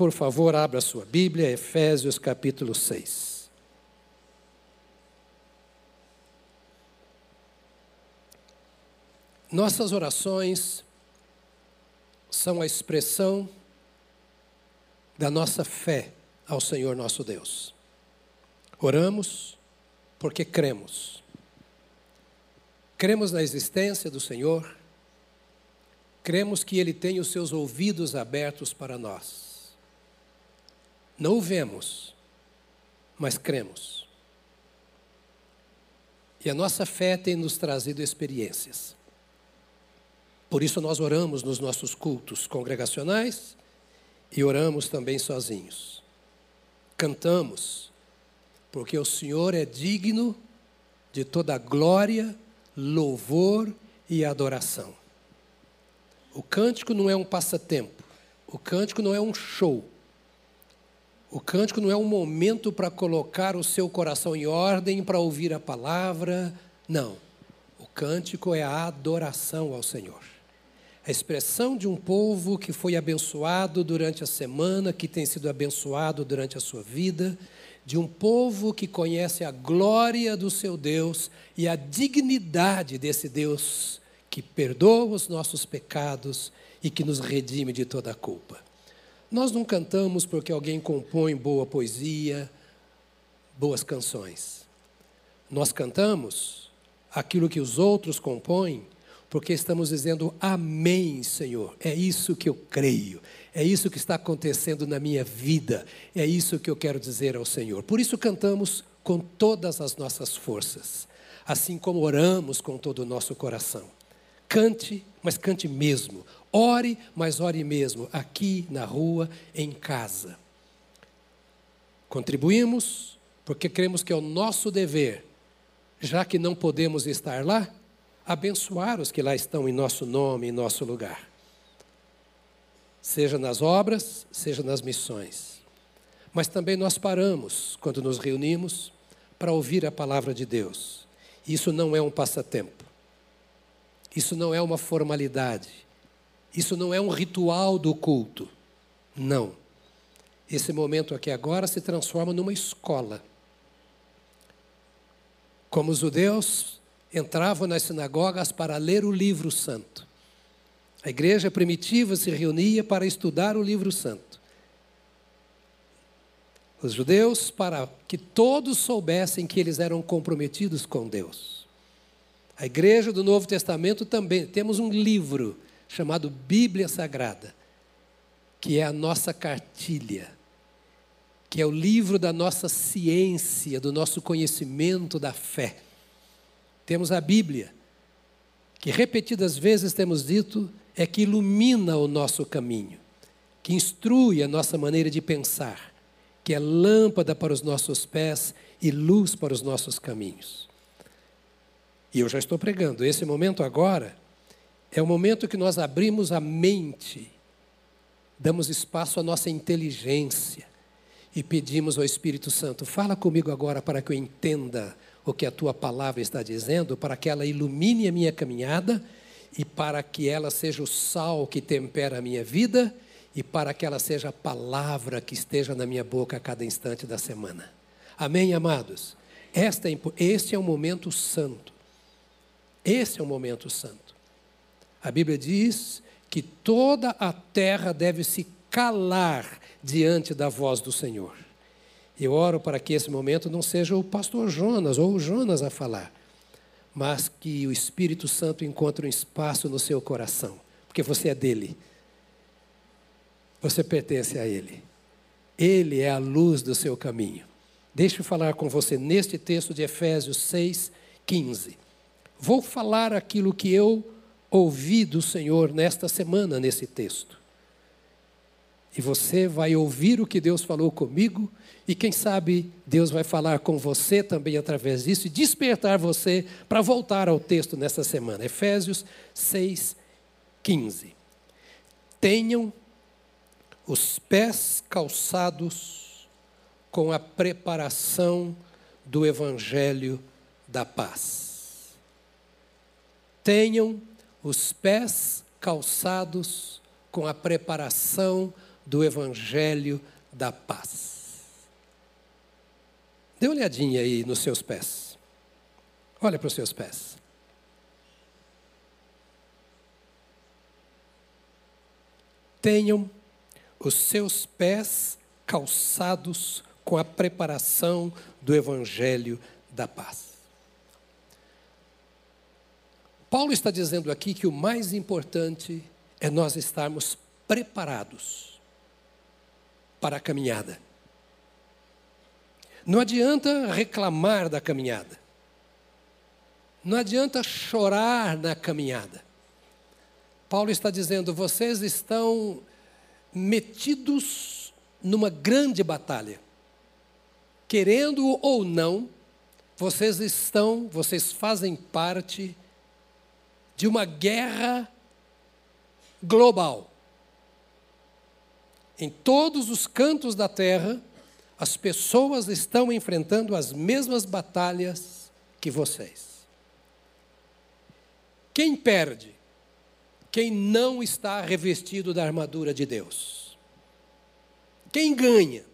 Por favor, abra sua Bíblia, Efésios capítulo 6. Nossas orações são a expressão da nossa fé ao Senhor nosso Deus. Oramos porque cremos. Cremos na existência do Senhor, cremos que Ele tem os seus ouvidos abertos para nós. Não o vemos, mas cremos. E a nossa fé tem nos trazido experiências. Por isso nós oramos nos nossos cultos congregacionais e oramos também sozinhos. Cantamos, porque o Senhor é digno de toda glória, louvor e adoração. O cântico não é um passatempo, o cântico não é um show. O cântico não é um momento para colocar o seu coração em ordem, para ouvir a palavra. Não. O cântico é a adoração ao Senhor a expressão de um povo que foi abençoado durante a semana, que tem sido abençoado durante a sua vida, de um povo que conhece a glória do seu Deus e a dignidade desse Deus que perdoa os nossos pecados e que nos redime de toda a culpa. Nós não cantamos porque alguém compõe boa poesia, boas canções. Nós cantamos aquilo que os outros compõem porque estamos dizendo amém, Senhor. É isso que eu creio. É isso que está acontecendo na minha vida. É isso que eu quero dizer ao Senhor. Por isso cantamos com todas as nossas forças, assim como oramos com todo o nosso coração. Cante, mas cante mesmo. Ore, mas ore mesmo, aqui na rua, em casa. Contribuímos porque cremos que é o nosso dever, já que não podemos estar lá, abençoar os que lá estão em nosso nome, em nosso lugar. Seja nas obras, seja nas missões. Mas também nós paramos, quando nos reunimos, para ouvir a palavra de Deus. Isso não é um passatempo. Isso não é uma formalidade. Isso não é um ritual do culto. Não. Esse momento aqui agora se transforma numa escola. Como os judeus entravam nas sinagogas para ler o livro santo. A igreja primitiva se reunia para estudar o livro santo. Os judeus, para que todos soubessem que eles eram comprometidos com Deus. A igreja do Novo Testamento também temos um livro chamado Bíblia Sagrada, que é a nossa cartilha, que é o livro da nossa ciência, do nosso conhecimento da fé. Temos a Bíblia, que repetidas vezes temos dito é que ilumina o nosso caminho, que instrui a nossa maneira de pensar, que é lâmpada para os nossos pés e luz para os nossos caminhos. E eu já estou pregando, esse momento agora é o momento que nós abrimos a mente, damos espaço à nossa inteligência e pedimos ao Espírito Santo: fala comigo agora para que eu entenda o que a tua palavra está dizendo, para que ela ilumine a minha caminhada e para que ela seja o sal que tempera a minha vida e para que ela seja a palavra que esteja na minha boca a cada instante da semana. Amém, amados? Esta, é este é um momento santo. Esse é um momento santo. A Bíblia diz que toda a terra deve se calar diante da voz do Senhor. Eu oro para que esse momento não seja o pastor Jonas ou o Jonas a falar, mas que o Espírito Santo encontre um espaço no seu coração, porque você é dele. Você pertence a ele. Ele é a luz do seu caminho. Deixe eu falar com você neste texto de Efésios 6, 15. Vou falar aquilo que eu ouvi do Senhor nesta semana nesse texto. E você vai ouvir o que Deus falou comigo, e quem sabe Deus vai falar com você também através disso e despertar você para voltar ao texto nessa semana. Efésios 6, 15. Tenham os pés calçados com a preparação do Evangelho da paz. Tenham os pés calçados com a preparação do Evangelho da paz. Dê uma olhadinha aí nos seus pés. Olha para os seus pés. Tenham os seus pés calçados com a preparação do Evangelho da paz. Paulo está dizendo aqui que o mais importante é nós estarmos preparados para a caminhada. Não adianta reclamar da caminhada. Não adianta chorar na caminhada. Paulo está dizendo: vocês estão metidos numa grande batalha. Querendo ou não, vocês estão, vocês fazem parte de uma guerra global. Em todos os cantos da terra, as pessoas estão enfrentando as mesmas batalhas que vocês. Quem perde? Quem não está revestido da armadura de Deus. Quem ganha?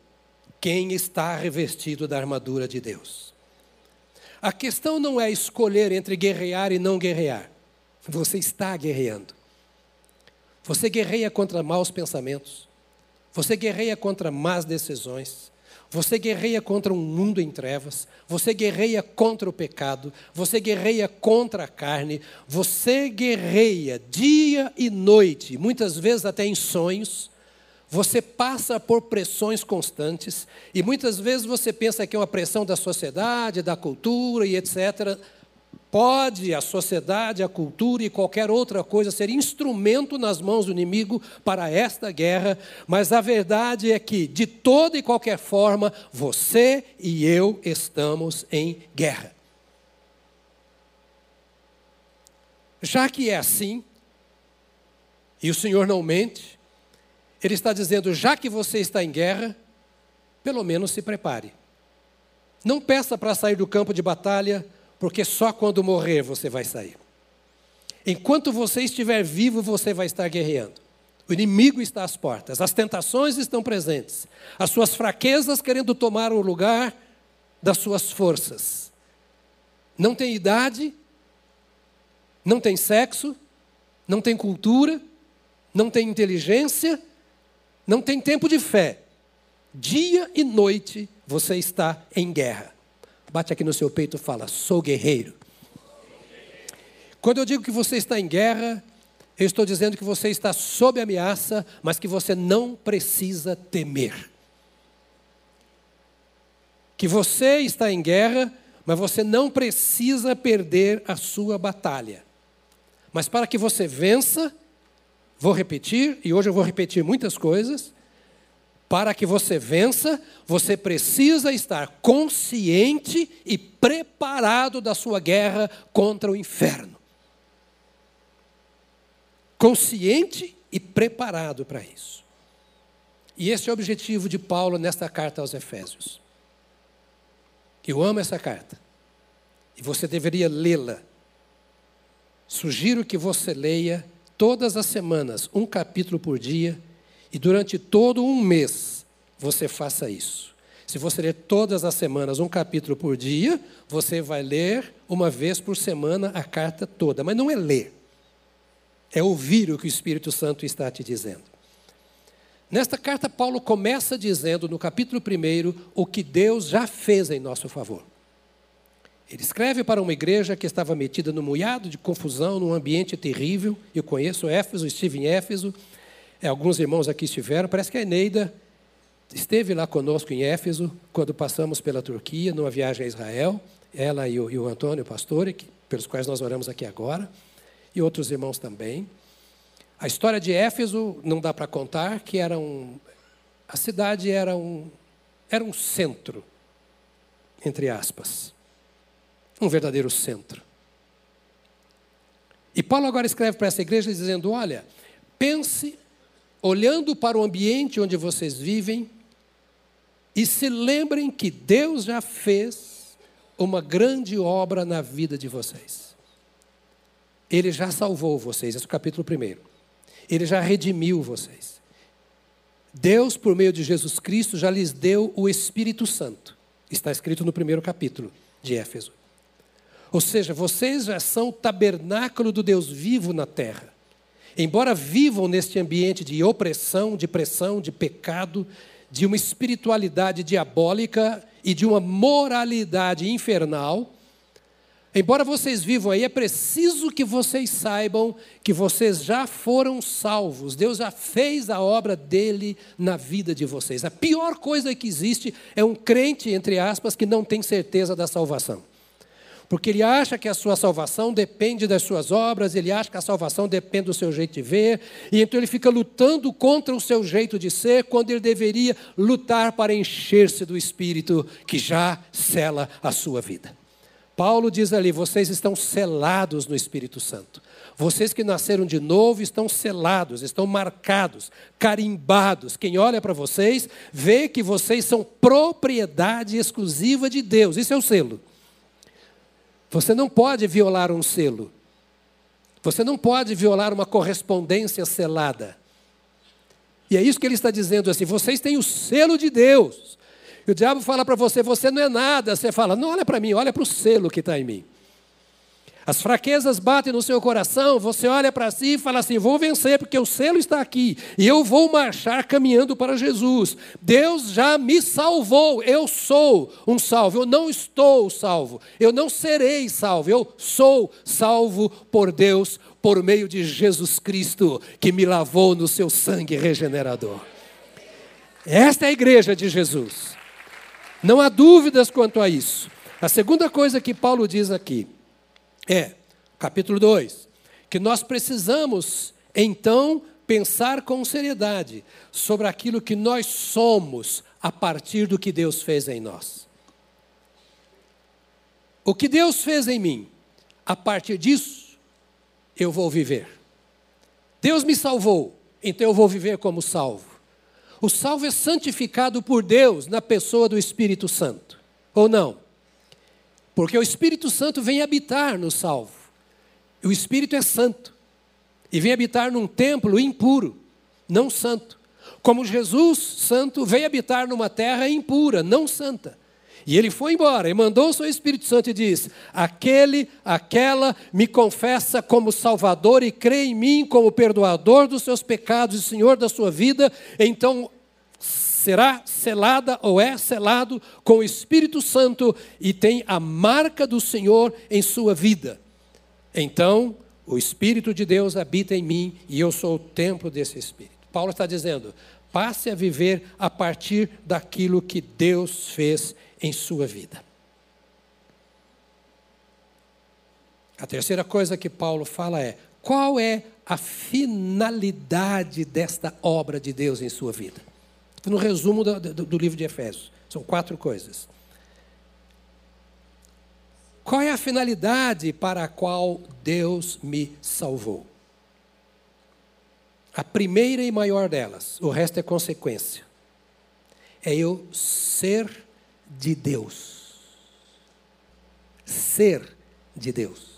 Quem está revestido da armadura de Deus. A questão não é escolher entre guerrear e não guerrear. Você está guerreando. Você guerreia contra maus pensamentos. Você guerreia contra más decisões. Você guerreia contra um mundo em trevas. Você guerreia contra o pecado. Você guerreia contra a carne. Você guerreia dia e noite, muitas vezes até em sonhos. Você passa por pressões constantes e muitas vezes você pensa que é uma pressão da sociedade, da cultura e etc. Pode a sociedade, a cultura e qualquer outra coisa ser instrumento nas mãos do inimigo para esta guerra, mas a verdade é que, de toda e qualquer forma, você e eu estamos em guerra. Já que é assim, e o Senhor não mente, Ele está dizendo: já que você está em guerra, pelo menos se prepare. Não peça para sair do campo de batalha porque só quando morrer você vai sair. Enquanto você estiver vivo, você vai estar guerreando. O inimigo está às portas, as tentações estão presentes, as suas fraquezas querendo tomar o lugar das suas forças. Não tem idade, não tem sexo, não tem cultura, não tem inteligência, não tem tempo de fé. Dia e noite você está em guerra. Bate aqui no seu peito e fala: sou guerreiro. Quando eu digo que você está em guerra, eu estou dizendo que você está sob ameaça, mas que você não precisa temer. Que você está em guerra, mas você não precisa perder a sua batalha. Mas para que você vença, vou repetir, e hoje eu vou repetir muitas coisas, para que você vença, você precisa estar consciente e preparado da sua guerra contra o inferno. Consciente e preparado para isso. E esse é o objetivo de Paulo nesta carta aos Efésios. Eu amo essa carta. E você deveria lê-la. Sugiro que você leia todas as semanas, um capítulo por dia e durante todo um mês você faça isso. Se você ler todas as semanas um capítulo por dia, você vai ler uma vez por semana a carta toda. Mas não é ler, é ouvir o que o Espírito Santo está te dizendo. Nesta carta, Paulo começa dizendo, no capítulo 1, o que Deus já fez em nosso favor. Ele escreve para uma igreja que estava metida no moiado de confusão, num ambiente terrível. Eu conheço Éfeso, estive em Éfeso, é, alguns irmãos aqui estiveram, parece que a Eneida esteve lá conosco em Éfeso, quando passamos pela Turquia, numa viagem a Israel, ela e o, e o Antônio, o pastor, que, pelos quais nós oramos aqui agora, e outros irmãos também. A história de Éfeso não dá para contar, que era um, a cidade era um, era um centro, entre aspas, um verdadeiro centro. E Paulo agora escreve para essa igreja dizendo: olha, pense olhando para o ambiente onde vocês vivem e se lembrem que Deus já fez uma grande obra na vida de vocês. Ele já salvou vocês, esse é o capítulo 1. Ele já redimiu vocês. Deus, por meio de Jesus Cristo, já lhes deu o Espírito Santo. Está escrito no primeiro capítulo de Éfeso. Ou seja, vocês já são o tabernáculo do Deus vivo na terra. Embora vivam neste ambiente de opressão, de pressão, de pecado, de uma espiritualidade diabólica e de uma moralidade infernal, embora vocês vivam aí, é preciso que vocês saibam que vocês já foram salvos. Deus já fez a obra dele na vida de vocês. A pior coisa que existe é um crente, entre aspas, que não tem certeza da salvação porque ele acha que a sua salvação depende das suas obras, ele acha que a salvação depende do seu jeito de ver, e então ele fica lutando contra o seu jeito de ser, quando ele deveria lutar para encher-se do Espírito que já cela a sua vida. Paulo diz ali: vocês estão selados no Espírito Santo. Vocês que nasceram de novo estão selados, estão marcados, carimbados. Quem olha para vocês vê que vocês são propriedade exclusiva de Deus. Isso é o selo. Você não pode violar um selo. Você não pode violar uma correspondência selada. E é isso que ele está dizendo assim: vocês têm o selo de Deus. E o diabo fala para você: você não é nada. Você fala: não olha para mim, olha para o selo que está em mim. As fraquezas batem no seu coração, você olha para si e fala assim: vou vencer, porque o selo está aqui, e eu vou marchar caminhando para Jesus. Deus já me salvou, eu sou um salvo, eu não estou salvo, eu não serei salvo, eu sou salvo por Deus, por meio de Jesus Cristo, que me lavou no seu sangue regenerador. Esta é a igreja de Jesus. Não há dúvidas quanto a isso. A segunda coisa que Paulo diz aqui, é, capítulo 2, que nós precisamos, então, pensar com seriedade sobre aquilo que nós somos a partir do que Deus fez em nós. O que Deus fez em mim, a partir disso, eu vou viver. Deus me salvou, então eu vou viver como salvo. O salvo é santificado por Deus na pessoa do Espírito Santo, ou não? Porque o Espírito Santo vem habitar no salvo. O Espírito é santo. E vem habitar num templo impuro, não santo. Como Jesus, santo, veio habitar numa terra impura, não santa. E ele foi embora e mandou o seu Espírito Santo e diz: Aquele, aquela me confessa como Salvador e crê em mim como perdoador dos seus pecados e Senhor da sua vida, então será selada ou é selado com o Espírito Santo e tem a marca do Senhor em sua vida. Então, o Espírito de Deus habita em mim e eu sou o templo desse Espírito. Paulo está dizendo: passe a viver a partir daquilo que Deus fez em sua vida. A terceira coisa que Paulo fala é: qual é a finalidade desta obra de Deus em sua vida? No resumo do, do, do livro de Efésios. São quatro coisas. Qual é a finalidade para a qual Deus me salvou? A primeira e maior delas, o resto é consequência, é eu ser de Deus. Ser de Deus.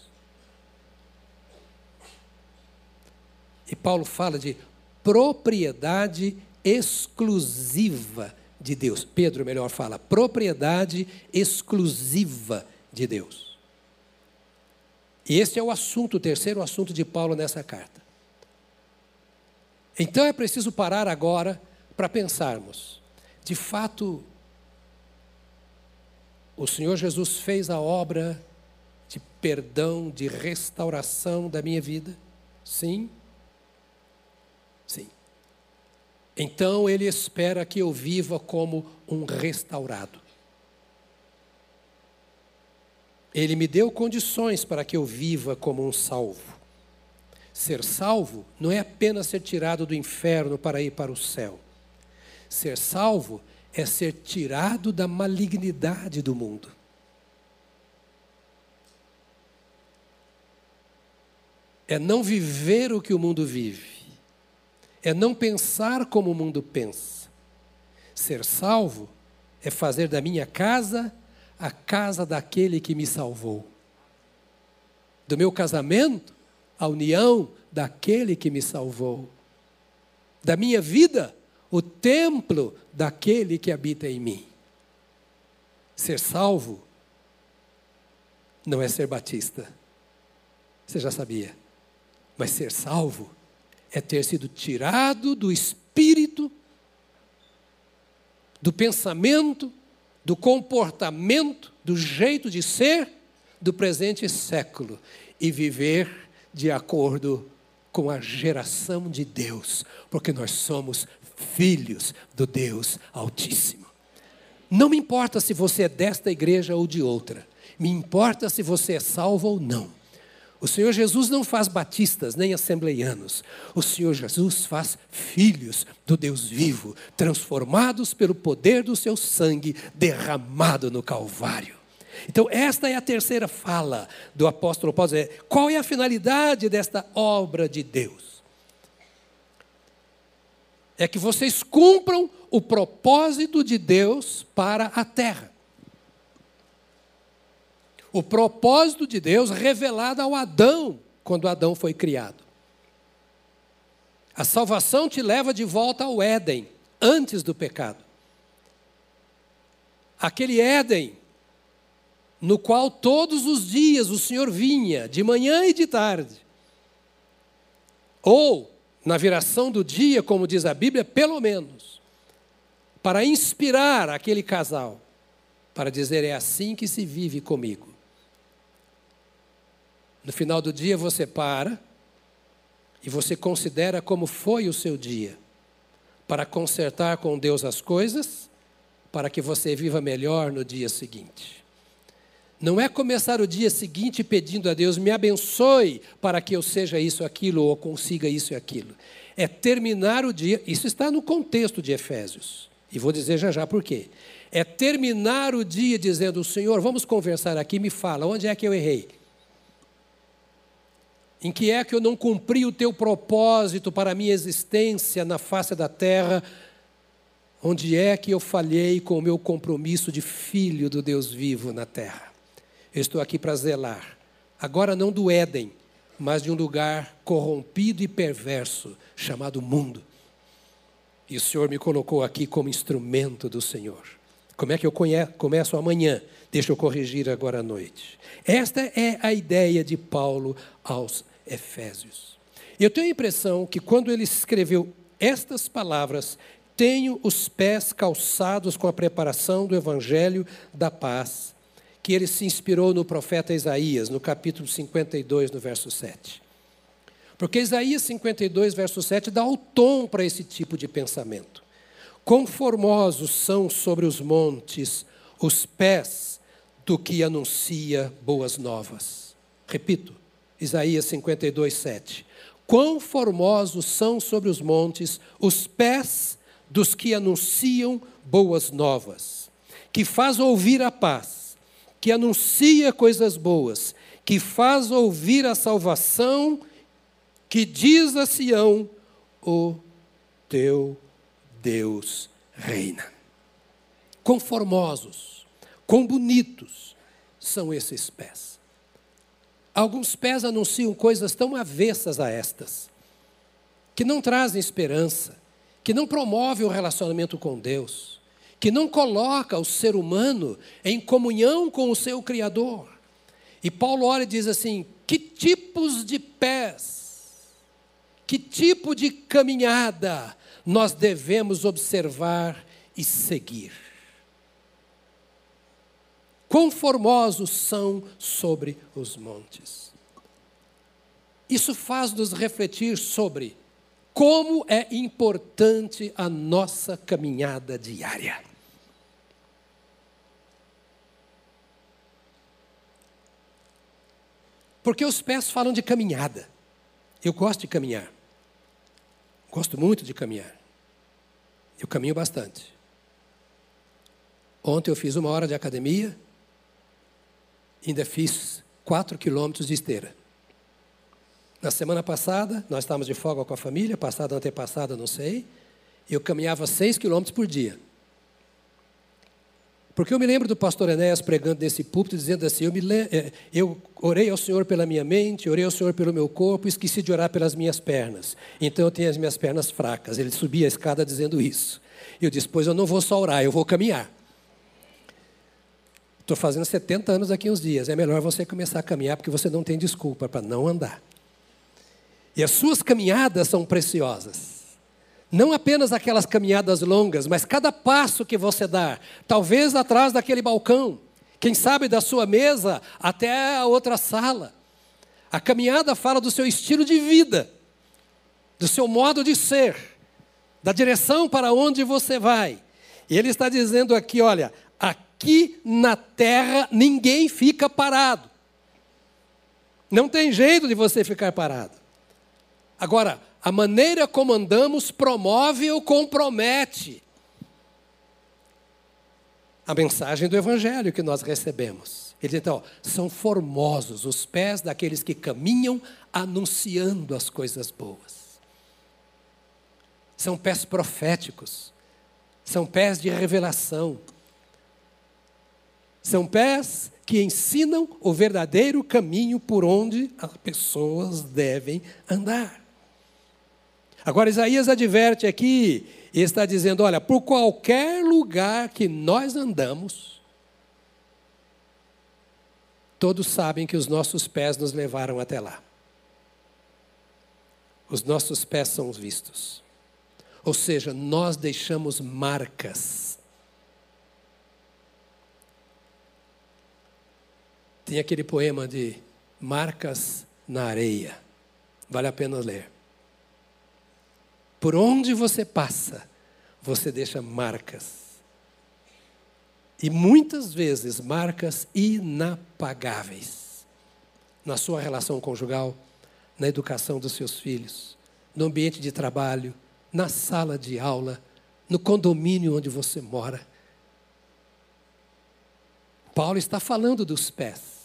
E Paulo fala de propriedade exclusiva de Deus. Pedro, melhor fala, propriedade exclusiva de Deus. E esse é o assunto, o terceiro assunto de Paulo nessa carta. Então é preciso parar agora para pensarmos. De fato, o Senhor Jesus fez a obra de perdão, de restauração da minha vida? Sim. Sim. Então ele espera que eu viva como um restaurado. Ele me deu condições para que eu viva como um salvo. Ser salvo não é apenas ser tirado do inferno para ir para o céu. Ser salvo é ser tirado da malignidade do mundo. É não viver o que o mundo vive é não pensar como o mundo pensa. Ser salvo é fazer da minha casa a casa daquele que me salvou. Do meu casamento, a união daquele que me salvou. Da minha vida, o templo daquele que habita em mim. Ser salvo não é ser batista. Você já sabia. Mas ser salvo é ter sido tirado do espírito, do pensamento, do comportamento, do jeito de ser do presente século e viver de acordo com a geração de Deus, porque nós somos filhos do Deus Altíssimo. Não me importa se você é desta igreja ou de outra, me importa se você é salvo ou não. O Senhor Jesus não faz batistas nem assembleianos. O Senhor Jesus faz filhos do Deus vivo, transformados pelo poder do seu sangue derramado no Calvário. Então, esta é a terceira fala do apóstolo Paulo. Qual é a finalidade desta obra de Deus? É que vocês cumpram o propósito de Deus para a terra o propósito de Deus revelado ao Adão, quando Adão foi criado. A salvação te leva de volta ao Éden, antes do pecado. Aquele Éden, no qual todos os dias o Senhor vinha, de manhã e de tarde. Ou, na viração do dia, como diz a Bíblia, pelo menos, para inspirar aquele casal, para dizer: é assim que se vive comigo. No final do dia você para e você considera como foi o seu dia, para consertar com Deus as coisas, para que você viva melhor no dia seguinte. Não é começar o dia seguinte pedindo a Deus, me abençoe para que eu seja isso, aquilo, ou consiga isso e aquilo. É terminar o dia, isso está no contexto de Efésios, e vou dizer já já por quê. É terminar o dia dizendo, Senhor, vamos conversar aqui, me fala, onde é que eu errei? Em que é que eu não cumpri o teu propósito para a minha existência na face da terra? Onde é que eu falhei com o meu compromisso de filho do Deus vivo na terra? Eu estou aqui para zelar, agora não do Éden, mas de um lugar corrompido e perverso chamado mundo. E o Senhor me colocou aqui como instrumento do Senhor. Como é que eu começo amanhã? Deixa eu corrigir agora à noite. Esta é a ideia de Paulo aos Efésios. Eu tenho a impressão que quando ele escreveu estas palavras, tenho os pés calçados com a preparação do evangelho da paz, que ele se inspirou no profeta Isaías, no capítulo 52, no verso 7. Porque Isaías 52, verso 7 dá o tom para esse tipo de pensamento. Conformosos são sobre os montes os pés do que anuncia boas novas. Repito, Isaías 52, 7. Quão formosos são sobre os montes os pés dos que anunciam boas novas, que faz ouvir a paz, que anuncia coisas boas, que faz ouvir a salvação, que diz a Sião: o teu Deus reina. Quão formosos, quão bonitos são esses pés. Alguns pés anunciam coisas tão avessas a estas, que não trazem esperança, que não promovem o relacionamento com Deus, que não coloca o ser humano em comunhão com o seu Criador. E Paulo olha e diz assim: que tipos de pés, que tipo de caminhada nós devemos observar e seguir? Quão formosos são sobre os montes. Isso faz-nos refletir sobre como é importante a nossa caminhada diária. Porque os pés falam de caminhada. Eu gosto de caminhar. Gosto muito de caminhar. Eu caminho bastante. Ontem eu fiz uma hora de academia ainda fiz quatro quilômetros de esteira. Na semana passada, nós estávamos de folga com a família, passada, antepassada, não sei, e eu caminhava seis quilômetros por dia. Porque eu me lembro do pastor Enéas pregando nesse púlpito, dizendo assim: eu, eh, eu orei ao Senhor pela minha mente, orei ao Senhor pelo meu corpo, esqueci de orar pelas minhas pernas. Então eu tenho as minhas pernas fracas. Ele subia a escada dizendo isso. Eu disse: Pois eu não vou só orar, eu vou caminhar. Estou fazendo 70 anos daqui uns dias. É melhor você começar a caminhar, porque você não tem desculpa para não andar. E as suas caminhadas são preciosas. Não apenas aquelas caminhadas longas, mas cada passo que você dá, talvez atrás daquele balcão, quem sabe da sua mesa até a outra sala. A caminhada fala do seu estilo de vida, do seu modo de ser, da direção para onde você vai. E ele está dizendo aqui: olha, aqui na terra ninguém fica parado. Não tem jeito de você ficar parado. Agora, a maneira como andamos promove ou compromete a mensagem do Evangelho que nós recebemos. Ele diz então, são formosos os pés daqueles que caminham anunciando as coisas boas. São pés proféticos, são pés de revelação, são pés que ensinam o verdadeiro caminho por onde as pessoas devem andar. Agora, Isaías adverte aqui e está dizendo: olha, por qualquer lugar que nós andamos, todos sabem que os nossos pés nos levaram até lá. Os nossos pés são vistos. Ou seja, nós deixamos marcas. Tem aquele poema de Marcas na Areia. Vale a pena ler. Por onde você passa, você deixa marcas. E muitas vezes marcas inapagáveis. Na sua relação conjugal, na educação dos seus filhos, no ambiente de trabalho, na sala de aula, no condomínio onde você mora. Paulo está falando dos pés,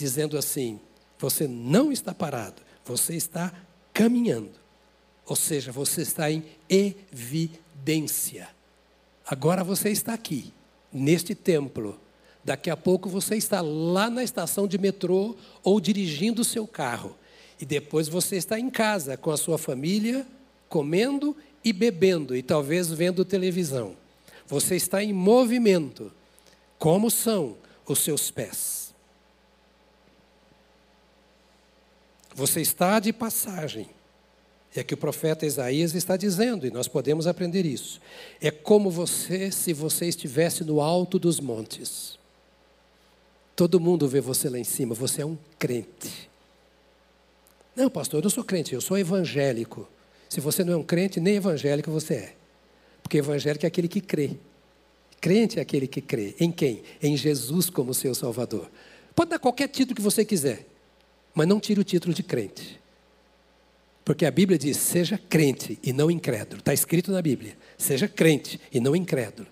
dizendo assim: você não está parado, você está caminhando. Ou seja, você está em evidência. Agora você está aqui, neste templo. Daqui a pouco você está lá na estação de metrô ou dirigindo o seu carro. E depois você está em casa com a sua família, comendo e bebendo e talvez vendo televisão. Você está em movimento. Como são os seus pés? Você está de passagem. É que o profeta Isaías está dizendo, e nós podemos aprender isso. É como você se você estivesse no alto dos montes. Todo mundo vê você lá em cima, você é um crente. Não, pastor, eu não sou crente, eu sou evangélico. Se você não é um crente, nem evangélico você é. Porque evangélico é aquele que crê. Crente é aquele que crê. Em quem? Em Jesus como seu Salvador. Pode dar qualquer título que você quiser, mas não tire o título de crente. Porque a Bíblia diz: seja crente e não incrédulo. Está escrito na Bíblia: seja crente e não incrédulo.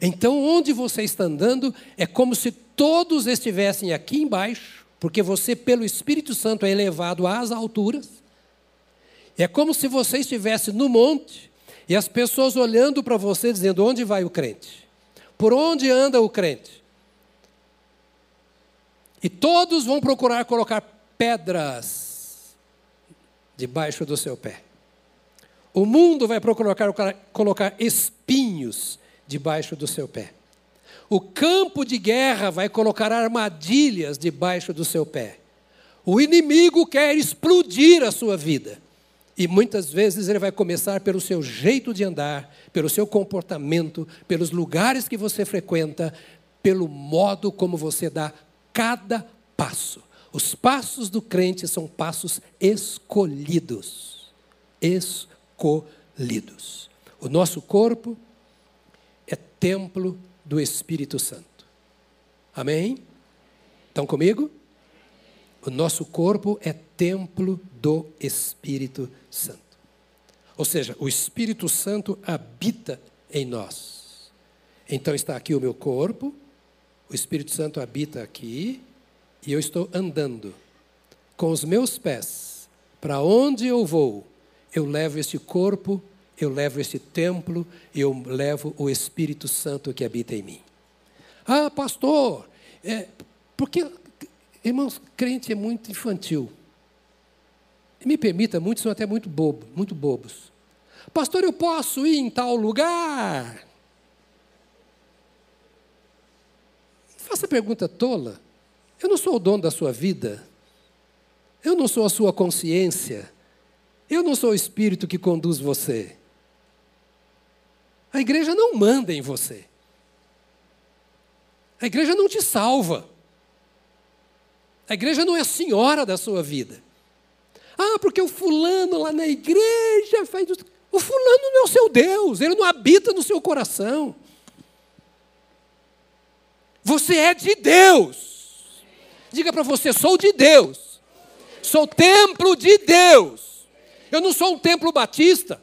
Então, onde você está andando é como se todos estivessem aqui embaixo, porque você, pelo Espírito Santo, é elevado às alturas. É como se você estivesse no monte e as pessoas olhando para você, dizendo: onde vai o crente? Por onde anda o crente? E todos vão procurar colocar pedras debaixo do seu pé. O mundo vai procurar colocar espinhos debaixo do seu pé. O campo de guerra vai colocar armadilhas debaixo do seu pé. O inimigo quer explodir a sua vida. E muitas vezes ele vai começar pelo seu jeito de andar, pelo seu comportamento, pelos lugares que você frequenta, pelo modo como você dá cada passo. Os passos do crente são passos escolhidos. Escolhidos. O nosso corpo é templo do Espírito Santo. Amém? Estão comigo? O nosso corpo é templo do Espírito Santo. Ou seja, o Espírito Santo habita em nós. Então está aqui o meu corpo, o Espírito Santo habita aqui, e eu estou andando com os meus pés, para onde eu vou, eu levo este corpo, eu levo este templo, eu levo o Espírito Santo que habita em mim. Ah, pastor, é, porque, irmãos, crente é muito infantil. Me permita, muitos são até muito bobo, muito bobos. Pastor, eu posso ir em tal lugar? Faça pergunta tola. Eu não sou o dono da sua vida. Eu não sou a sua consciência. Eu não sou o espírito que conduz você. A igreja não manda em você. A igreja não te salva. A igreja não é a senhora da sua vida. Ah, porque o fulano lá na igreja faz. O fulano não é o seu Deus, ele não habita no seu coração. Você é de Deus. Diga para você: sou de Deus. Sou templo de Deus. Eu não sou um templo batista.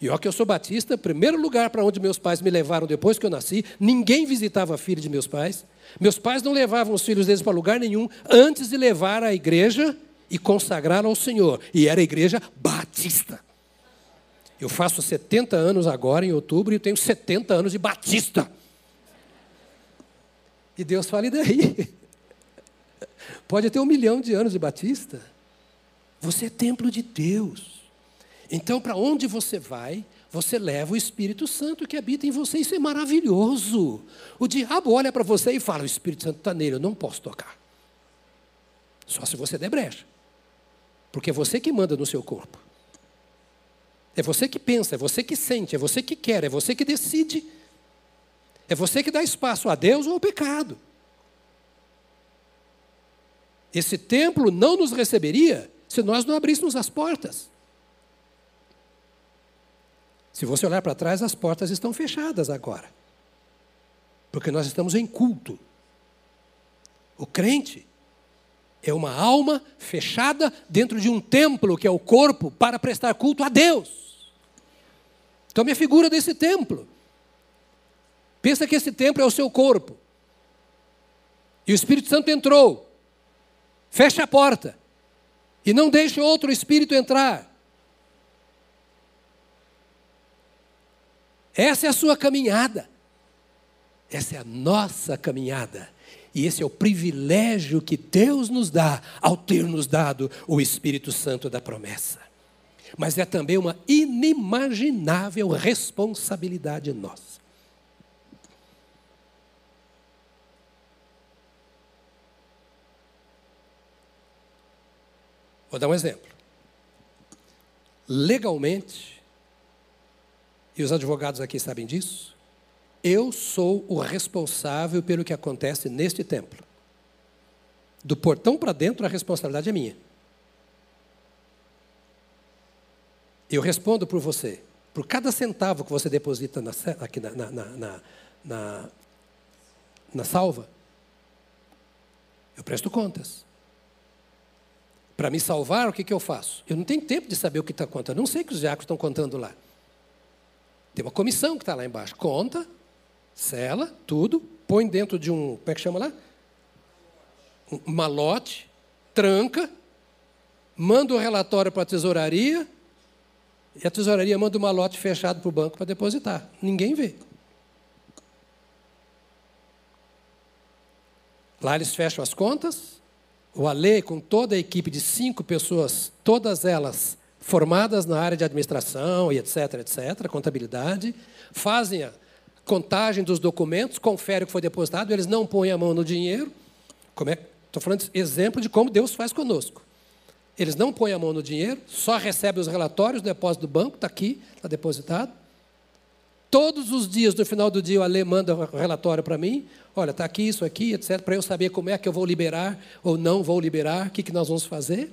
E ó que eu sou batista, primeiro lugar para onde meus pais me levaram depois que eu nasci, ninguém visitava a filha de meus pais. Meus pais não levavam os filhos deles para lugar nenhum antes de levar à igreja e consagrar ao Senhor. E era a igreja batista. Eu faço 70 anos agora, em outubro, e tenho 70 anos de batista. E Deus fala, e daí? Pode ter um milhão de anos de batista. Você é templo de Deus. Então, para onde você vai, você leva o Espírito Santo que habita em você. Isso é maravilhoso. O diabo olha para você e fala: O Espírito Santo está nele, eu não posso tocar. Só se você der brecha. Porque é você que manda no seu corpo. É você que pensa, é você que sente, é você que quer, é você que decide. É você que dá espaço a Deus ou ao pecado. Esse templo não nos receberia se nós não abríssemos as portas. Se você olhar para trás, as portas estão fechadas agora. Porque nós estamos em culto. O crente é uma alma fechada dentro de um templo, que é o corpo, para prestar culto a Deus. Então, minha figura desse templo. Pensa que esse templo é o seu corpo. E o Espírito Santo entrou. Fecha a porta. E não deixe outro espírito entrar. Essa é a sua caminhada. Essa é a nossa caminhada. E esse é o privilégio que Deus nos dá ao ter nos dado o Espírito Santo da promessa. Mas é também uma inimaginável responsabilidade nossa. Vou dar um exemplo. Legalmente, e os advogados aqui sabem disso, eu sou o responsável pelo que acontece neste templo. Do portão para dentro, a responsabilidade é minha. Eu respondo por você. Por cada centavo que você deposita na, aqui na, na, na, na, na salva, eu presto contas. Para me salvar, o que, que eu faço? Eu não tenho tempo de saber o que está contando. Eu não sei o que os diáconos estão contando lá. Tem uma comissão que está lá embaixo. Conta, sela, tudo, põe dentro de um, como é que chama lá? Um malote, tranca, manda o relatório para a tesouraria, e a tesouraria manda o malote fechado para o banco para depositar. Ninguém vê. Lá eles fecham as contas, o Ale, com toda a equipe de cinco pessoas, todas elas formadas na área de administração e etc, etc, contabilidade, fazem a contagem dos documentos, conferem o que foi depositado, eles não põem a mão no dinheiro. Como é? Estou falando de exemplo de como Deus faz conosco. Eles não põem a mão no dinheiro, só recebem os relatórios do depósito do banco, está aqui, está depositado. Todos os dias, no final do dia, o Ale manda o relatório para mim. Olha, está aqui, isso aqui, etc., para eu saber como é que eu vou liberar ou não vou liberar, o que, que nós vamos fazer.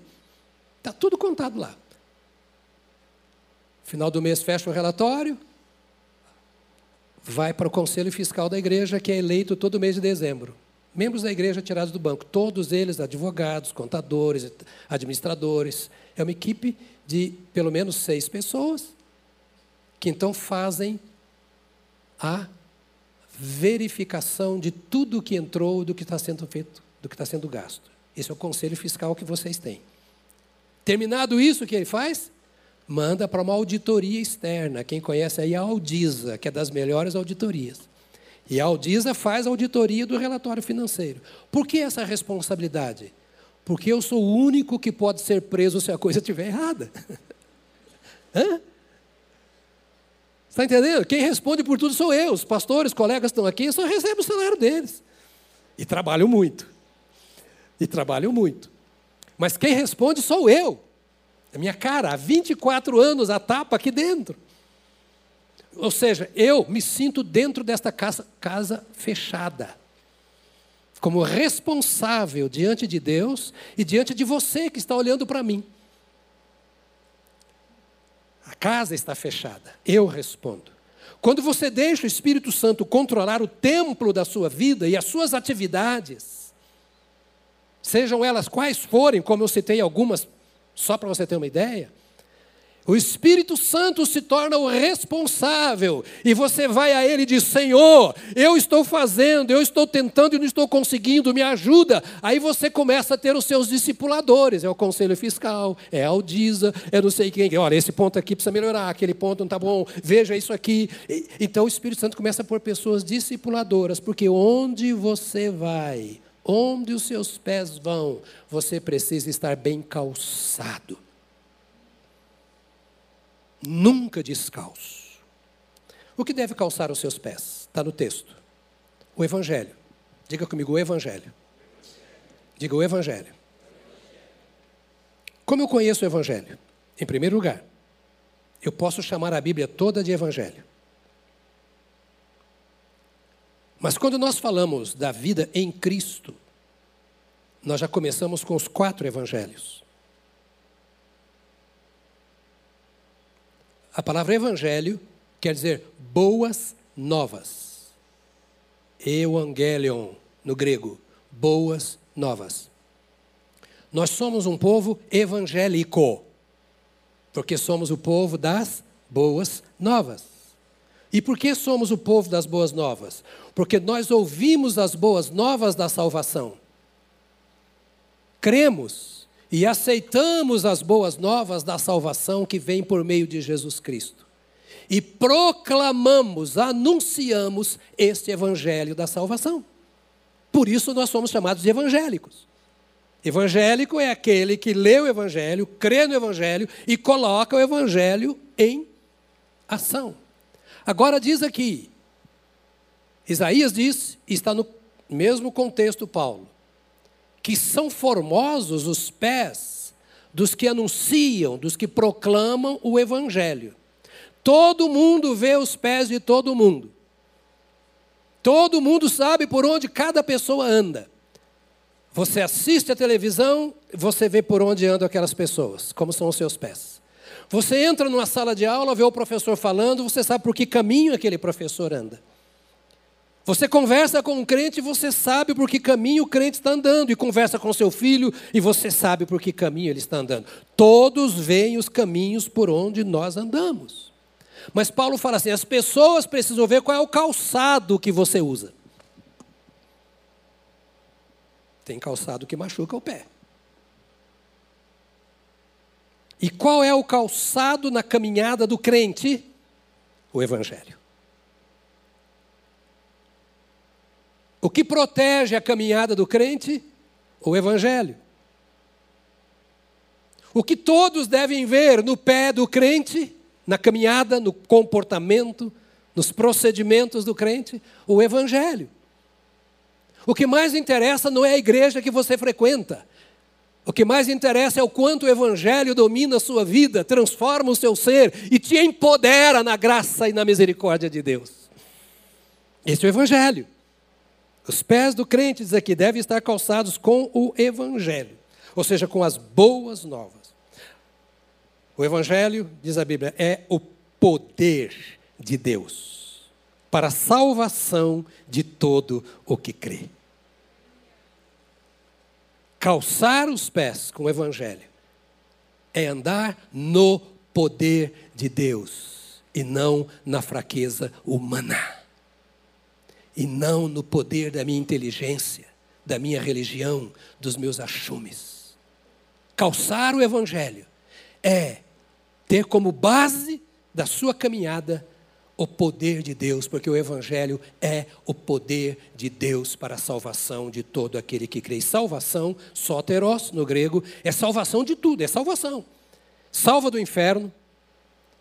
Está tudo contado lá. Final do mês fecha o relatório, vai para o conselho fiscal da igreja, que é eleito todo mês de dezembro. Membros da igreja tirados do banco, todos eles advogados, contadores, administradores. É uma equipe de pelo menos seis pessoas que então fazem a verificação de tudo que entrou, do que está sendo feito, do que está sendo gasto. Esse é o conselho fiscal que vocês têm. Terminado isso, o que ele faz? manda para uma auditoria externa. Quem conhece aí a Audisa, que é das melhores auditorias. E a Aldisa faz a auditoria do relatório financeiro. Por que essa responsabilidade? Porque eu sou o único que pode ser preso se a coisa estiver errada. Hã? Está entendendo? Quem responde por tudo sou eu. Os pastores, colegas estão aqui, eu só recebo o salário deles. E trabalho muito. E trabalho muito. Mas quem responde sou eu. A minha cara, há 24 anos, a tapa aqui dentro. Ou seja, eu me sinto dentro desta casa, casa fechada. Como responsável diante de Deus e diante de você que está olhando para mim. A casa está fechada. Eu respondo. Quando você deixa o Espírito Santo controlar o templo da sua vida e as suas atividades, sejam elas quais forem, como eu citei algumas, só para você ter uma ideia, o Espírito Santo se torna o responsável, e você vai a Ele e diz: Senhor, eu estou fazendo, eu estou tentando e não estou conseguindo, me ajuda. Aí você começa a ter os seus discipuladores: é o Conselho Fiscal, é a Aldisa, é não sei quem. Olha, esse ponto aqui precisa melhorar, aquele ponto não está bom, veja isso aqui. Então o Espírito Santo começa a pôr pessoas discipuladoras, porque onde você vai, onde os seus pés vão, você precisa estar bem calçado nunca descalço. O que deve calçar os seus pés? Está no texto. O Evangelho. Diga comigo, o Evangelho. Diga o Evangelho. Como eu conheço o Evangelho? Em primeiro lugar, eu posso chamar a Bíblia toda de Evangelho. Mas quando nós falamos da vida em Cristo, nós já começamos com os quatro Evangelhos. A palavra evangelho quer dizer boas novas. Evangelion, no grego, boas novas. Nós somos um povo evangélico, porque somos o povo das boas novas. E por que somos o povo das boas novas? Porque nós ouvimos as boas novas da salvação. Cremos e aceitamos as boas novas da salvação que vem por meio de Jesus Cristo. E proclamamos, anunciamos este evangelho da salvação. Por isso nós somos chamados de evangélicos. Evangélico é aquele que lê o evangelho, crê no evangelho e coloca o evangelho em ação. Agora diz aqui, Isaías diz, está no mesmo contexto Paulo que são formosos os pés dos que anunciam, dos que proclamam o Evangelho. Todo mundo vê os pés de todo mundo. Todo mundo sabe por onde cada pessoa anda. Você assiste a televisão, você vê por onde andam aquelas pessoas, como são os seus pés. Você entra numa sala de aula, vê o professor falando, você sabe por que caminho aquele professor anda. Você conversa com um crente e você sabe por que caminho o crente está andando, e conversa com seu filho e você sabe por que caminho ele está andando. Todos veem os caminhos por onde nós andamos. Mas Paulo fala assim: as pessoas precisam ver qual é o calçado que você usa. Tem calçado que machuca o pé. E qual é o calçado na caminhada do crente? O Evangelho. O que protege a caminhada do crente? O Evangelho. O que todos devem ver no pé do crente, na caminhada, no comportamento, nos procedimentos do crente? O Evangelho. O que mais interessa não é a igreja que você frequenta. O que mais interessa é o quanto o Evangelho domina a sua vida, transforma o seu ser e te empodera na graça e na misericórdia de Deus. Esse é o Evangelho. Os pés do crente, diz aqui, devem estar calçados com o Evangelho, ou seja, com as boas novas. O Evangelho, diz a Bíblia, é o poder de Deus para a salvação de todo o que crê. Calçar os pés com o Evangelho é andar no poder de Deus e não na fraqueza humana e não no poder da minha inteligência, da minha religião, dos meus achumes. Calçar o Evangelho é ter como base da sua caminhada o poder de Deus, porque o Evangelho é o poder de Deus para a salvação de todo aquele que crê. Salvação, soteros no grego, é salvação de tudo, é salvação. Salva do inferno,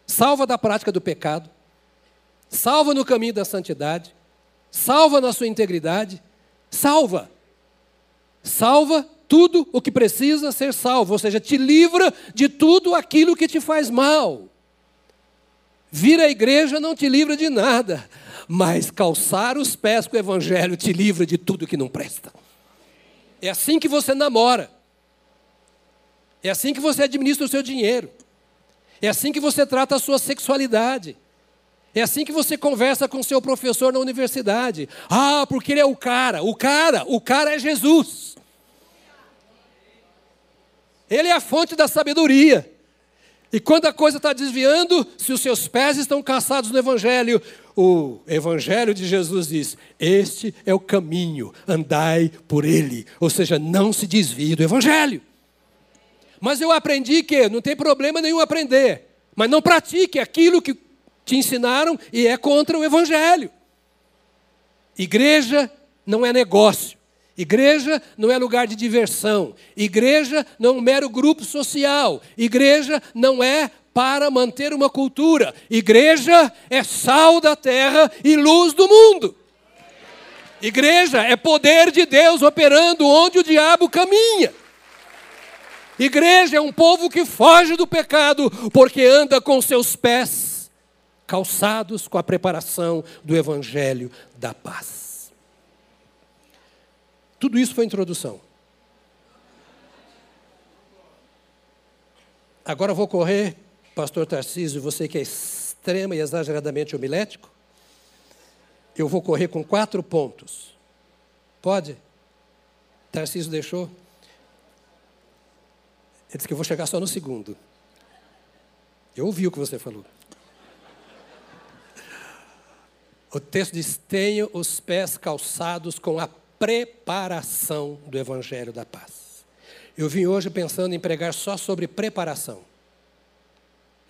salva da prática do pecado, salva no caminho da santidade, salva na sua integridade, salva. Salva tudo o que precisa ser salvo, ou seja, te livra de tudo aquilo que te faz mal. Vir à igreja não te livra de nada, mas calçar os pés com o evangelho te livra de tudo que não presta. É assim que você namora. É assim que você administra o seu dinheiro. É assim que você trata a sua sexualidade. É assim que você conversa com seu professor na universidade. Ah, porque ele é o cara. O cara, o cara é Jesus. Ele é a fonte da sabedoria. E quando a coisa está desviando, se os seus pés estão calçados no Evangelho, o Evangelho de Jesus diz: Este é o caminho, andai por ele. Ou seja, não se desvie do Evangelho. Mas eu aprendi que não tem problema nenhum aprender, mas não pratique aquilo que te ensinaram e é contra o Evangelho. Igreja não é negócio. Igreja não é lugar de diversão. Igreja não é um mero grupo social. Igreja não é para manter uma cultura. Igreja é sal da terra e luz do mundo. Igreja é poder de Deus operando onde o diabo caminha. Igreja é um povo que foge do pecado porque anda com seus pés calçados com a preparação do evangelho da paz. Tudo isso foi introdução. Agora vou correr, pastor Tarcísio, você que é extrema e exageradamente homilético, eu vou correr com quatro pontos. Pode? Tarcísio deixou? Ele disse que eu vou chegar só no segundo. Eu ouvi o que você falou. O texto diz: Tenho os pés calçados com a preparação do Evangelho da Paz. Eu vim hoje pensando em pregar só sobre preparação.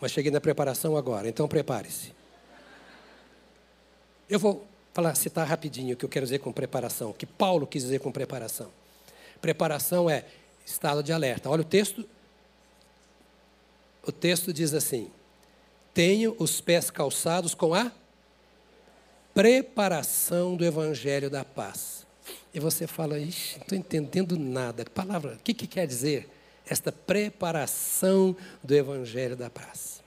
Mas cheguei na preparação agora, então prepare-se. Eu vou falar, citar rapidinho o que eu quero dizer com preparação, o que Paulo quis dizer com preparação. Preparação é estado de alerta. Olha o texto. O texto diz assim: Tenho os pés calçados com a preparação do evangelho da paz. E você fala, ixi, não estou entendendo nada. Que palavra, o que, que quer dizer esta preparação do Evangelho da Paz?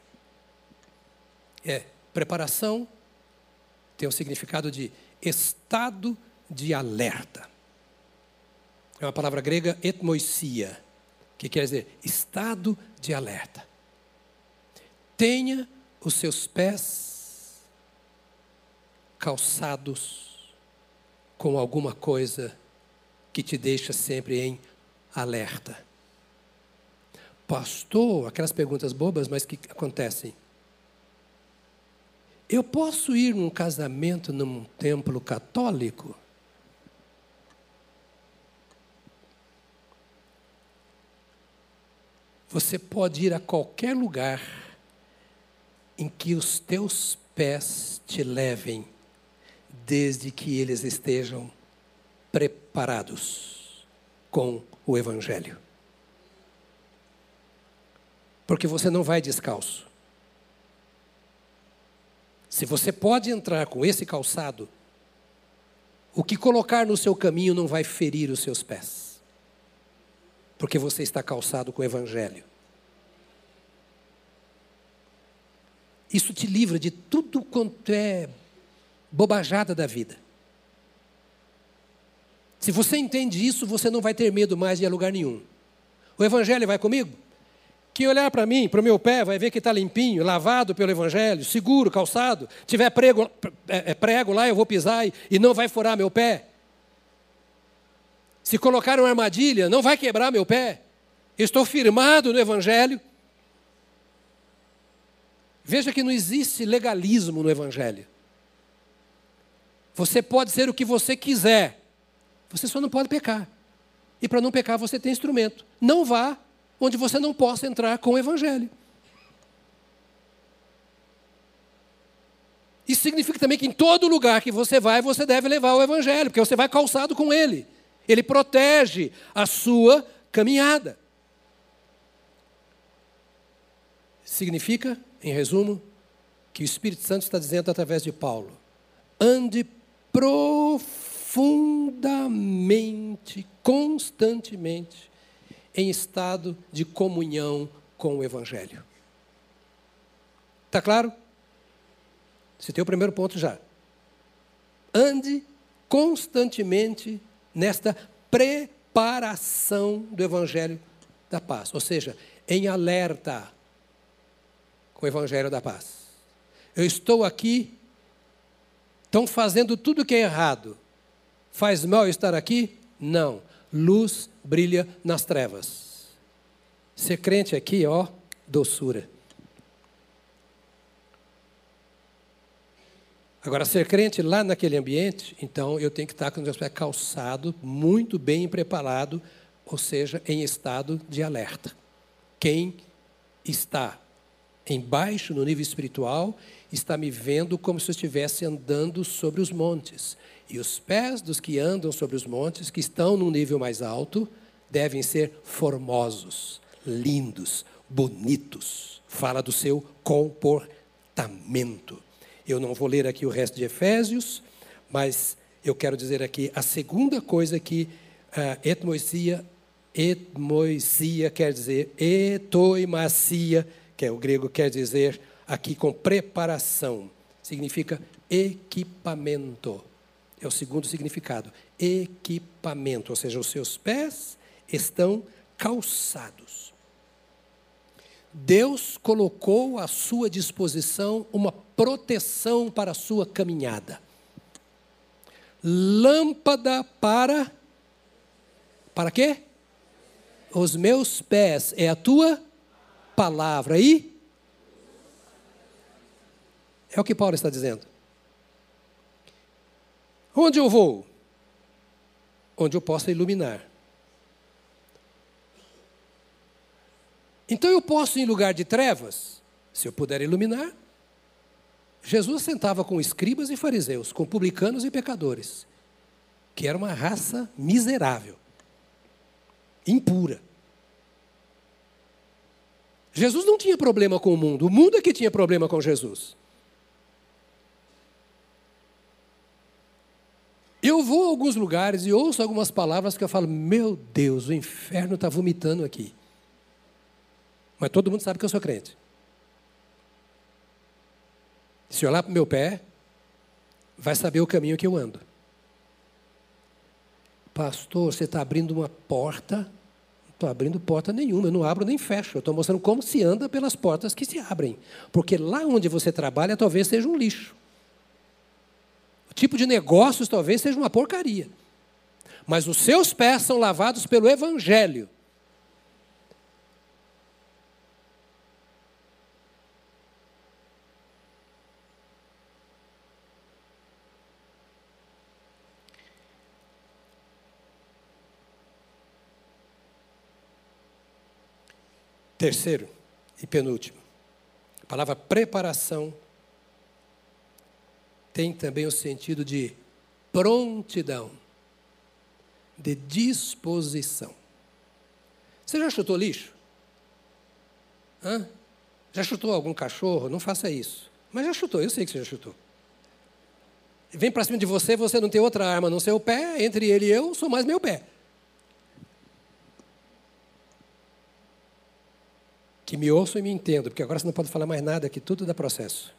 É, preparação tem o significado de estado de alerta. É uma palavra grega etmoisia, que quer dizer estado de alerta. Tenha os seus pés calçados com alguma coisa que te deixa sempre em alerta. Pastor, aquelas perguntas bobas, mas que acontecem. Eu posso ir num casamento num templo católico? Você pode ir a qualquer lugar em que os teus pés te levem desde que eles estejam preparados com o Evangelho. Porque você não vai descalço. Se você pode entrar com esse calçado, o que colocar no seu caminho não vai ferir os seus pés. Porque você está calçado com o Evangelho. Isso te livra de tudo quanto é bobajada da vida. Se você entende isso, você não vai ter medo mais de lugar nenhum. O Evangelho vai comigo? Quem olhar para mim, para o meu pé, vai ver que está limpinho, lavado pelo Evangelho, seguro, calçado. Tiver prego, é, é, prego lá, eu vou pisar e não vai furar meu pé. Se colocar uma armadilha, não vai quebrar meu pé. estou firmado no Evangelho. Veja que não existe legalismo no Evangelho. Você pode ser o que você quiser, você só não pode pecar. E para não pecar, você tem instrumento. Não vá onde você não possa entrar com o Evangelho. E significa também que em todo lugar que você vai, você deve levar o Evangelho, porque você vai calçado com ele. Ele protege a sua caminhada. Significa, em resumo, que o Espírito Santo está dizendo através de Paulo: ande profundamente, constantemente, em estado de comunhão com o Evangelho. Está claro? Esse tem o primeiro ponto já. Ande constantemente nesta preparação do Evangelho da paz, ou seja, em alerta com o Evangelho da paz. Eu estou aqui, estão fazendo tudo que é errado. Faz mal estar aqui? Não. Luz brilha nas trevas. Ser crente aqui, ó, doçura. Agora, ser crente lá naquele ambiente, então eu tenho que estar com os pés calçado, muito bem preparado, ou seja, em estado de alerta. Quem está embaixo no nível espiritual está me vendo como se eu estivesse andando sobre os montes. E os pés dos que andam sobre os montes, que estão num nível mais alto, devem ser formosos, lindos, bonitos. Fala do seu comportamento. Eu não vou ler aqui o resto de Efésios, mas eu quero dizer aqui a segunda coisa que uh, etmoisia, etmoisia quer dizer, etoimacia, que é o grego quer dizer aqui com preparação, significa equipamento. É o segundo significado, equipamento, ou seja, os seus pés estão calçados. Deus colocou à sua disposição uma proteção para a sua caminhada. Lâmpada para para quê? Os meus pés é a tua palavra aí. É o que Paulo está dizendo. Onde eu vou? Onde eu possa iluminar. Então eu posso ir em lugar de trevas, se eu puder iluminar. Jesus sentava com escribas e fariseus, com publicanos e pecadores, que era uma raça miserável, impura. Jesus não tinha problema com o mundo, o mundo é que tinha problema com Jesus. Eu vou a alguns lugares e ouço algumas palavras que eu falo: Meu Deus, o inferno está vomitando aqui. Mas todo mundo sabe que eu sou crente. Se olhar para o meu pé, vai saber o caminho que eu ando. Pastor, você está abrindo uma porta? Não estou abrindo porta nenhuma, eu não abro nem fecho. Eu estou mostrando como se anda pelas portas que se abrem. Porque lá onde você trabalha talvez seja um lixo. O tipo de negócios talvez seja uma porcaria. Mas os seus pés são lavados pelo Evangelho. Terceiro e penúltimo, a palavra preparação tem também o sentido de prontidão, de disposição. Você já chutou lixo? Hã? Já chutou algum cachorro? Não faça isso. Mas já chutou, eu sei que você já chutou. Vem para cima de você, você não tem outra arma não ser o pé, entre ele e eu, sou mais meu pé. que me ouçam e me entendam, porque agora você não pode falar mais nada aqui, tudo dá processo.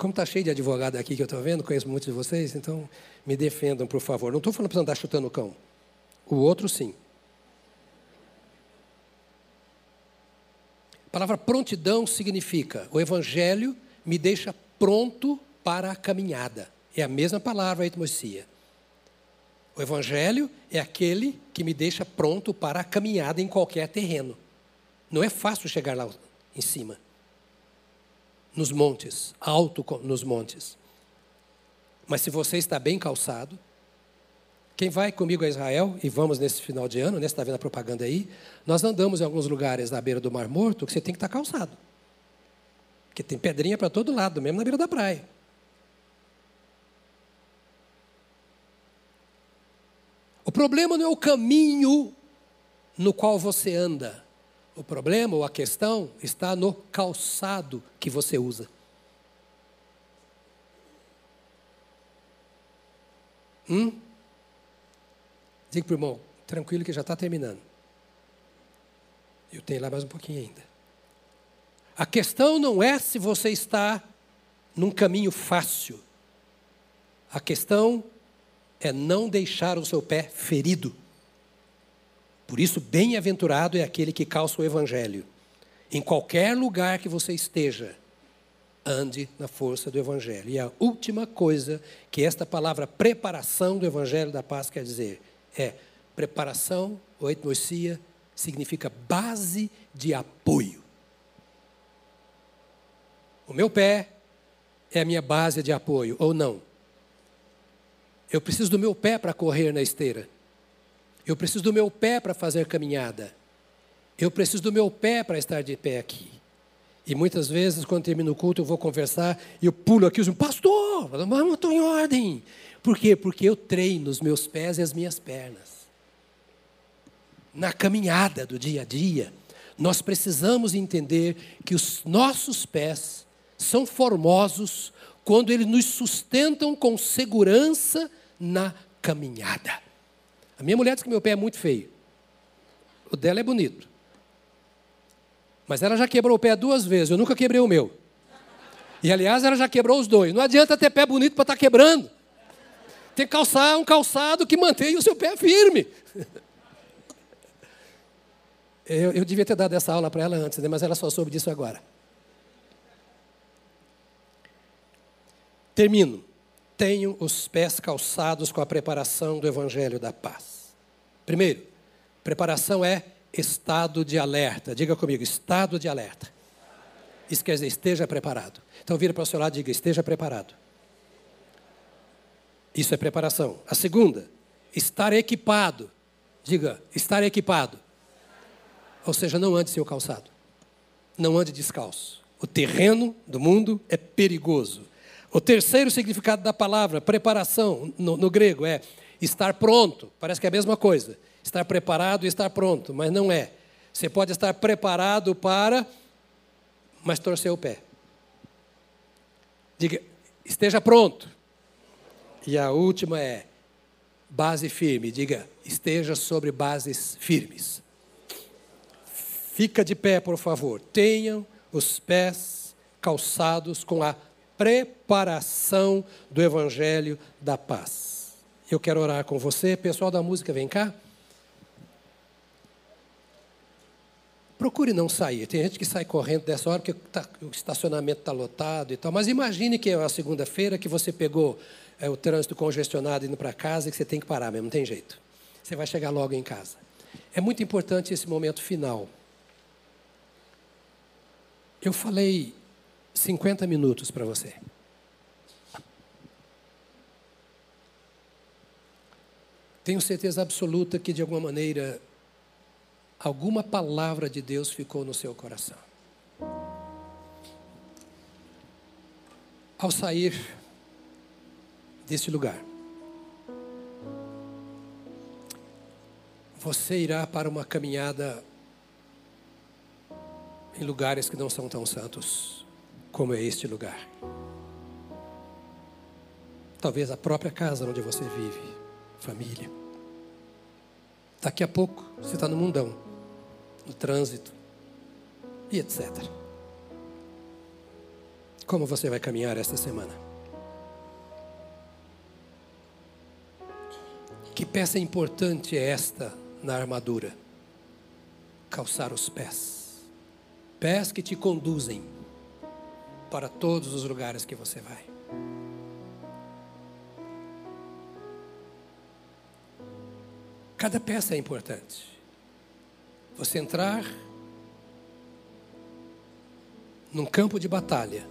Como está cheio de advogado aqui que eu estou vendo, conheço muitos de vocês, então me defendam, por favor. Não estou falando para andar chutando o cão. O outro, sim. A palavra prontidão significa o evangelho me deixa pronto para a caminhada. É a mesma palavra, etmosia. O evangelho é aquele que me deixa pronto para a caminhada em qualquer terreno. Não é fácil chegar lá em cima nos montes, alto nos montes. Mas se você está bem calçado, quem vai comigo a Israel, e vamos nesse final de ano, né, você está vendo a propaganda aí, nós andamos em alguns lugares na beira do Mar Morto que você tem que estar calçado. Porque tem pedrinha para todo lado, mesmo na beira da praia. O problema não é o caminho no qual você anda. O problema ou a questão está no calçado que você usa. Hum? Diga para o irmão, tranquilo que já está terminando. Eu tenho lá mais um pouquinho ainda. A questão não é se você está num caminho fácil. A questão é não deixar o seu pé ferido. Por isso, bem-aventurado é aquele que calça o Evangelho. Em qualquer lugar que você esteja, ande na força do Evangelho. E a última coisa que esta palavra preparação do Evangelho da Paz quer dizer é preparação, ou etnosia, significa base de apoio. O meu pé é a minha base de apoio, ou não? Eu preciso do meu pé para correr na esteira. Eu preciso do meu pé para fazer caminhada. Eu preciso do meu pé para estar de pé aqui. E muitas vezes, quando termino o culto, eu vou conversar e eu pulo aqui e digo, pastor, vamos, estou em ordem. Por quê? Porque eu treino os meus pés e as minhas pernas. Na caminhada do dia a dia, nós precisamos entender que os nossos pés são formosos quando eles nos sustentam com segurança na caminhada. A minha mulher diz que meu pé é muito feio. O dela é bonito. Mas ela já quebrou o pé duas vezes, eu nunca quebrei o meu. E aliás, ela já quebrou os dois. Não adianta ter pé bonito para estar tá quebrando. Tem que calçar um calçado que mantenha o seu pé firme. Eu, eu devia ter dado essa aula para ela antes, né? mas ela só soube disso agora. Termino. Tenho os pés calçados com a preparação do Evangelho da Paz. Primeiro, preparação é estado de alerta. Diga comigo, estado de alerta. Isso quer dizer, esteja preparado. Então vira para o seu lado e diga, esteja preparado. Isso é preparação. A segunda, estar equipado. Diga, estar equipado. Ou seja, não ande seu calçado. Não ande descalço. O terreno do mundo é perigoso. O terceiro significado da palavra, preparação, no, no, grego, é estar pronto. Parece que é a mesma coisa. Estar preparado e estar pronto, mas não é. Você pode estar preparado para, mas torcer o pé. Diga, esteja pronto. E a última é base firme. Diga, esteja sobre bases firmes. Fica de pé, por favor. Tenham os pés calçados com a preparação do Evangelho da paz. Eu quero orar com você. Pessoal da música, vem cá. Procure não sair. Tem gente que sai correndo dessa hora porque tá, o estacionamento está lotado e tal. Mas imagine que é uma segunda-feira que você pegou é, o trânsito congestionado indo para casa e que você tem que parar mesmo, não tem jeito. Você vai chegar logo em casa. É muito importante esse momento final. Eu falei 50 minutos para você. Tenho certeza absoluta que, de alguma maneira, alguma palavra de Deus ficou no seu coração. Ao sair desse lugar, você irá para uma caminhada em lugares que não são tão santos como é este lugar. Talvez a própria casa onde você vive, família. Daqui a pouco você está no mundão, no trânsito e etc. Como você vai caminhar esta semana? Que peça importante é esta na armadura? Calçar os pés. Pés que te conduzem para todos os lugares que você vai. Cada peça é importante. Você entrar num campo de batalha,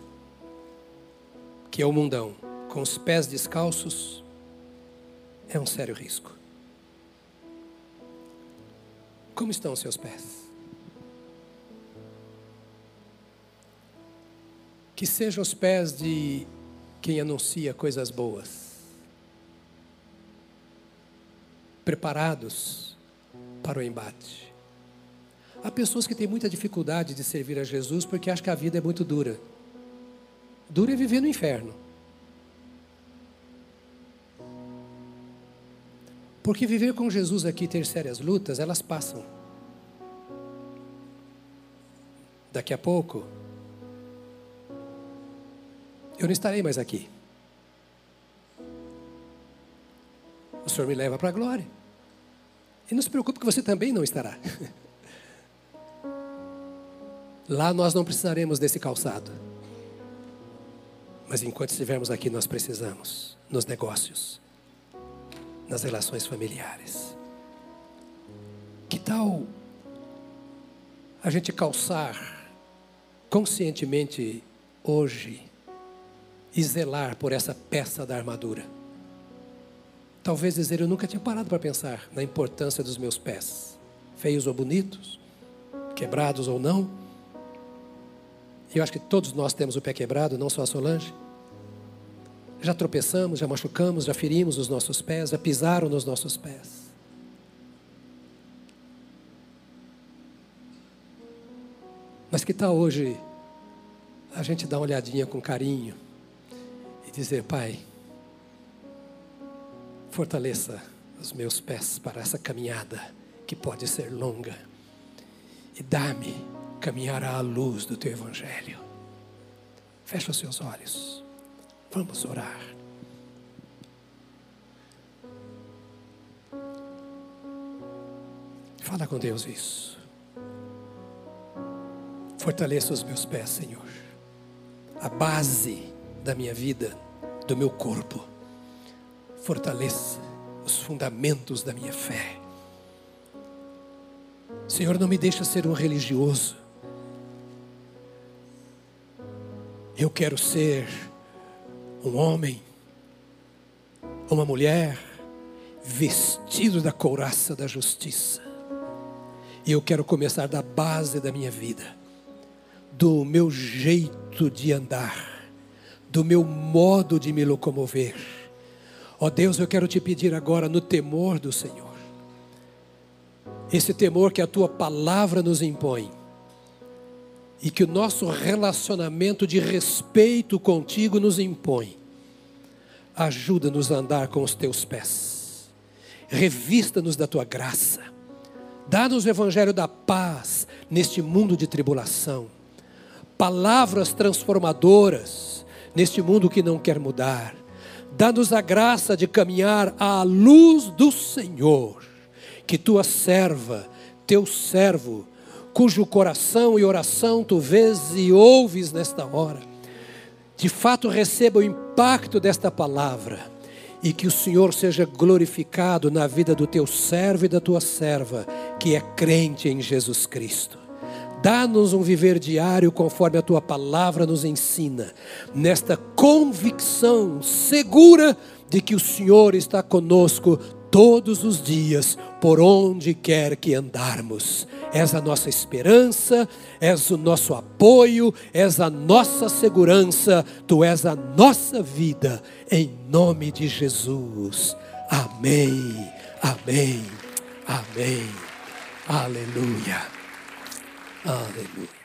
que é o mundão, com os pés descalços, é um sério risco. Como estão os seus pés? que sejam os pés de quem anuncia coisas boas. Preparados para o embate. Há pessoas que têm muita dificuldade de servir a Jesus porque acham que a vida é muito dura. Dura é viver no inferno. Porque viver com Jesus aqui ter sérias lutas, elas passam. Daqui a pouco, eu não estarei mais aqui. O Senhor me leva para a glória. E não se preocupe que você também não estará. Lá nós não precisaremos desse calçado. Mas enquanto estivermos aqui, nós precisamos nos negócios, nas relações familiares. Que tal a gente calçar conscientemente hoje e zelar por essa peça da armadura? Talvez dizer, eu nunca tinha parado para pensar na importância dos meus pés, feios ou bonitos, quebrados ou não eu acho que todos nós temos o pé quebrado, não só a Solange. Já tropeçamos, já machucamos, já ferimos os nossos pés, já pisaram nos nossos pés. Mas que tal hoje a gente dar uma olhadinha com carinho e dizer, Pai, fortaleça os meus pés para essa caminhada que pode ser longa e dá-me caminhar à luz do teu Evangelho. Fecha os seus olhos. Vamos orar. Fala com Deus isso. Fortaleça os meus pés, Senhor. A base da minha vida, do meu corpo. Fortaleça os fundamentos da minha fé. Senhor, não me deixa ser um religioso Eu quero ser um homem, uma mulher, vestido da couraça da justiça. E eu quero começar da base da minha vida, do meu jeito de andar, do meu modo de me locomover. Ó oh Deus, eu quero te pedir agora no temor do Senhor, esse temor que a tua palavra nos impõe, e que o nosso relacionamento de respeito contigo nos impõe. Ajuda-nos a andar com os teus pés, revista-nos da tua graça, dá-nos o evangelho da paz neste mundo de tribulação, palavras transformadoras neste mundo que não quer mudar, dá-nos a graça de caminhar à luz do Senhor, que tua serva, teu servo, cujo coração e oração tu vês e ouves nesta hora, de fato receba o impacto desta palavra e que o Senhor seja glorificado na vida do teu servo e da tua serva, que é crente em Jesus Cristo. Dá-nos um viver diário conforme a tua palavra nos ensina, nesta convicção segura de que o Senhor está conosco todos os dias, por onde quer que andarmos. És a nossa esperança, és o nosso apoio, és a nossa segurança, tu és a nossa vida, em nome de Jesus. Amém, amém, amém. Aleluia, aleluia.